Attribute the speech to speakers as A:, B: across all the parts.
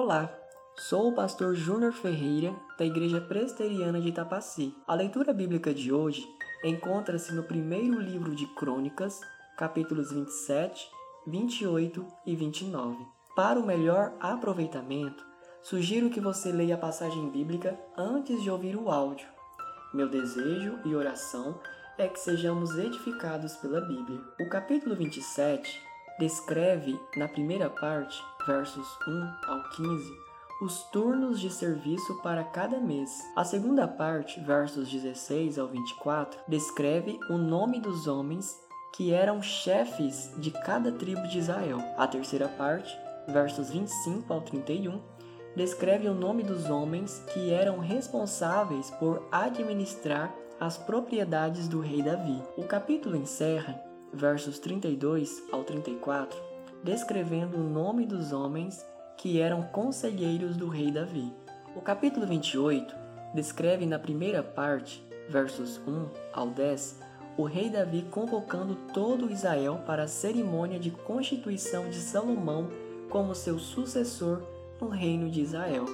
A: Olá, sou o pastor Júnior Ferreira, da Igreja Presteriana de Itapaci. A leitura bíblica de hoje encontra-se no primeiro livro de Crônicas, capítulos 27, 28 e 29. Para o melhor aproveitamento, sugiro que você leia a passagem bíblica antes de ouvir o áudio. Meu desejo e oração é que sejamos edificados pela Bíblia. O capítulo 27 descreve, na primeira parte, versos 1 ao 15, os turnos de serviço para cada mês. A segunda parte, versos 16 ao 24, descreve o nome dos homens que eram chefes de cada tribo de Israel. A terceira parte, versos 25 ao 31, descreve o nome dos homens que eram responsáveis por administrar as propriedades do rei Davi. O capítulo encerra, versos 32 ao 34, descrevendo o nome dos homens que eram conselheiros do rei Davi. O capítulo 28 descreve na primeira parte, versos 1 ao 10, o rei Davi convocando todo Israel para a cerimônia de constituição de Salomão como seu sucessor no reino de Israel.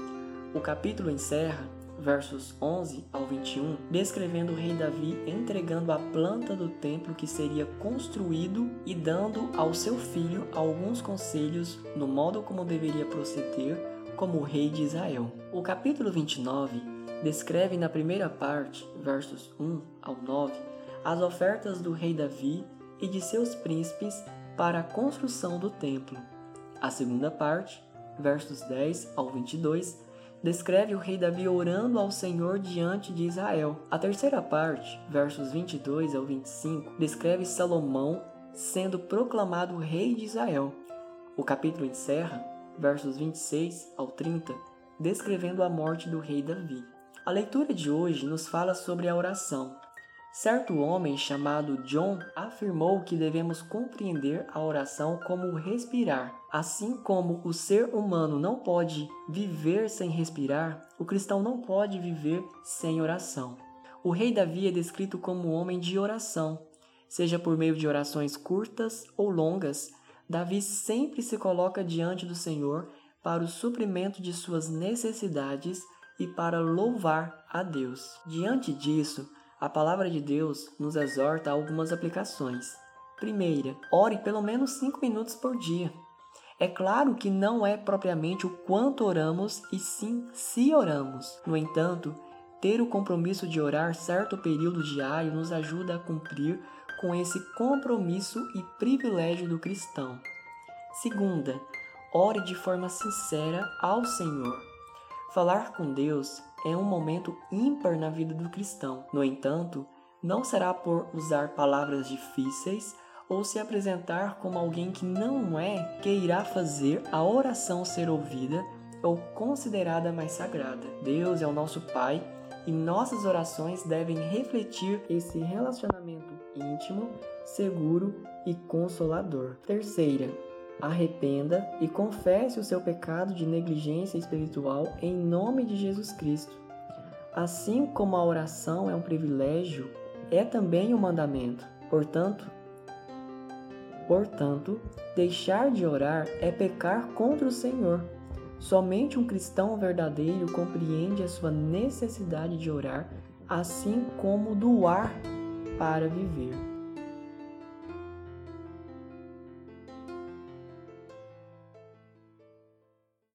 A: O capítulo encerra, versos 11 ao 21, descrevendo o rei Davi entregando a planta do templo que seria construído e dando ao seu filho alguns conselhos no modo como deveria proceder como rei de Israel. O capítulo 29 descreve na primeira parte, versos 1 ao 9, as ofertas do rei Davi e de seus príncipes para a construção do templo. A segunda parte, versos 10 ao 22, descreve o rei Davi orando ao Senhor diante de Israel. A terceira parte, versos 22 ao 25, descreve Salomão sendo proclamado rei de Israel. O capítulo encerra, versos 26 ao 30, descrevendo a morte do rei Davi. A leitura de hoje nos fala sobre a oração. Certo homem chamado John afirmou que devemos compreender a oração como respirar. Assim como o ser humano não pode viver sem respirar, o cristão não pode viver sem oração. O rei Davi é descrito como um homem de oração. Seja por meio de orações curtas ou longas, Davi sempre se coloca diante do Senhor para o suprimento de suas necessidades e para louvar a Deus. Diante disso, a palavra de Deus nos exorta a algumas aplicações. Primeira, ore pelo menos 5 minutos por dia. É claro que não é propriamente o quanto oramos, e sim se oramos. No entanto, ter o compromisso de orar certo período diário nos ajuda a cumprir com esse compromisso e privilégio do cristão. Segunda, ore de forma sincera ao Senhor. Falar com Deus é um momento ímpar na vida do cristão. No entanto, não será por usar palavras difíceis ou se apresentar como alguém que não é que irá fazer a oração ser ouvida ou considerada mais sagrada. Deus é o nosso Pai e nossas orações devem refletir esse relacionamento íntimo, seguro e consolador. Terceira, arrependa e confesse o seu pecado de negligência espiritual em nome de Jesus Cristo. Assim como a oração é um privilégio, é também um mandamento. Portanto, portanto, deixar de orar é pecar contra o Senhor. Somente um cristão verdadeiro compreende a sua necessidade de orar, assim como do ar para viver.